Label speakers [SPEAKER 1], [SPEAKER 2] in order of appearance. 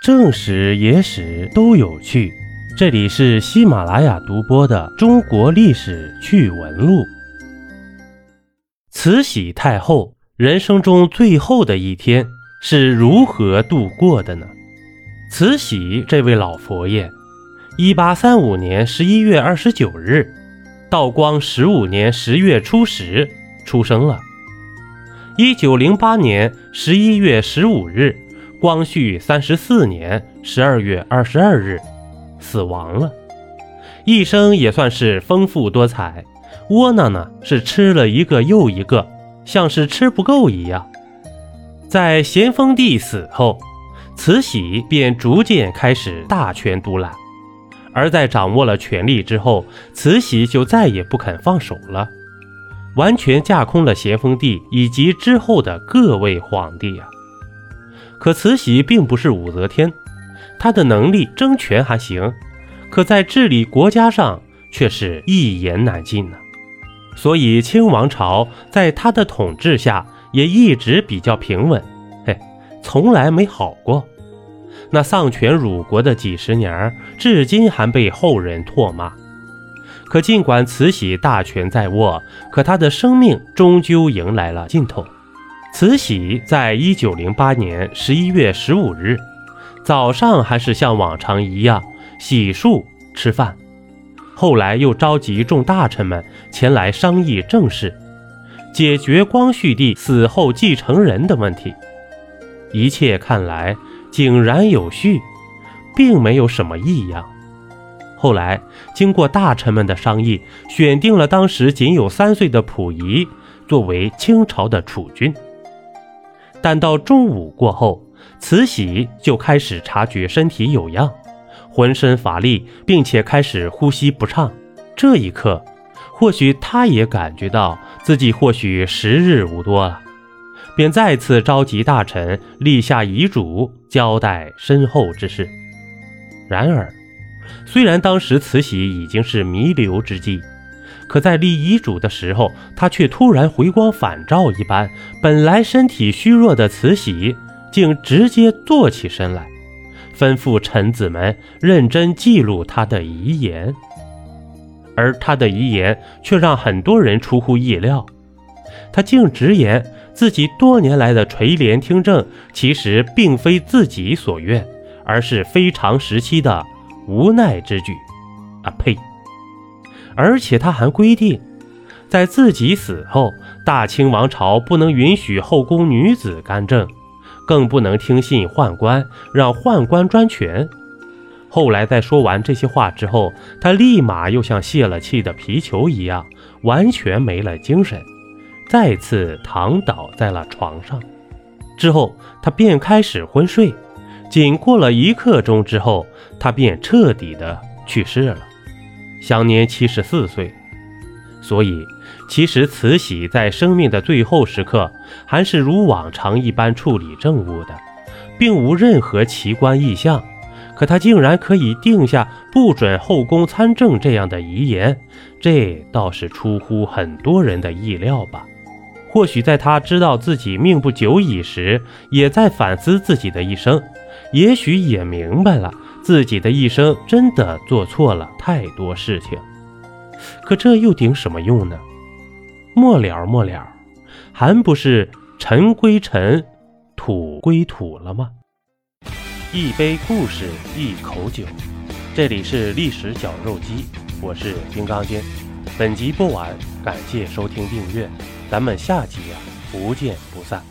[SPEAKER 1] 正史、野史都有趣。这里是喜马拉雅独播的《中国历史趣闻录》。慈禧太后人生中最后的一天是如何度过的呢？慈禧这位老佛爷，一八三五年十一月二十九日，道光十五年十月初十出生了。一九零八年十一月十五日。光绪三十四年十二月二十二日，死亡了。一生也算是丰富多彩，窝囊呢是吃了一个又一个，像是吃不够一样。在咸丰帝死后，慈禧便逐渐开始大权独揽，而在掌握了权力之后，慈禧就再也不肯放手了，完全架空了咸丰帝以及之后的各位皇帝呀。可慈禧并不是武则天，她的能力争权还行，可在治理国家上却是一言难尽呢。所以清王朝在她的统治下也一直比较平稳，嘿，从来没好过。那丧权辱国的几十年，至今还被后人唾骂。可尽管慈禧大权在握，可她的生命终究迎来了尽头。慈禧在一九零八年十一月十五日早上，还是像往常一样洗漱吃饭，后来又召集众大臣们前来商议政事，解决光绪帝死后继承人的问题。一切看来井然有序，并没有什么异样。后来经过大臣们的商议，选定了当时仅有三岁的溥仪作为清朝的储君。但到中午过后，慈禧就开始察觉身体有恙，浑身乏力，并且开始呼吸不畅。这一刻，或许她也感觉到自己或许时日无多了，便再次召集大臣立下遗嘱，交代身后之事。然而，虽然当时慈禧已经是弥留之际。可在立遗嘱的时候，他却突然回光返照一般，本来身体虚弱的慈禧竟直接坐起身来，吩咐臣子们认真记录他的遗言。而他的遗言却让很多人出乎意料，他竟直言自己多年来的垂帘听政，其实并非自己所愿，而是非常时期的无奈之举。啊呸！而且他还规定，在自己死后，大清王朝不能允许后宫女子干政，更不能听信宦官，让宦官专权。后来在说完这些话之后，他立马又像泄了气的皮球一样，完全没了精神，再次躺倒在了床上。之后，他便开始昏睡，仅过了一刻钟之后，他便彻底的去世了。享年七十四岁，所以其实慈禧在生命的最后时刻，还是如往常一般处理政务的，并无任何奇观异象。可她竟然可以定下不准后宫参政这样的遗言，这倒是出乎很多人的意料吧？或许在她知道自己命不久矣时，也在反思自己的一生，也许也明白了。自己的一生真的做错了太多事情，可这又顶什么用呢？末了末了，还不是尘归尘，土归土了吗？一杯故事，一口酒，这里是历史绞肉机，我是金刚经。本集播完，感谢收听订阅，咱们下集啊，不见不散。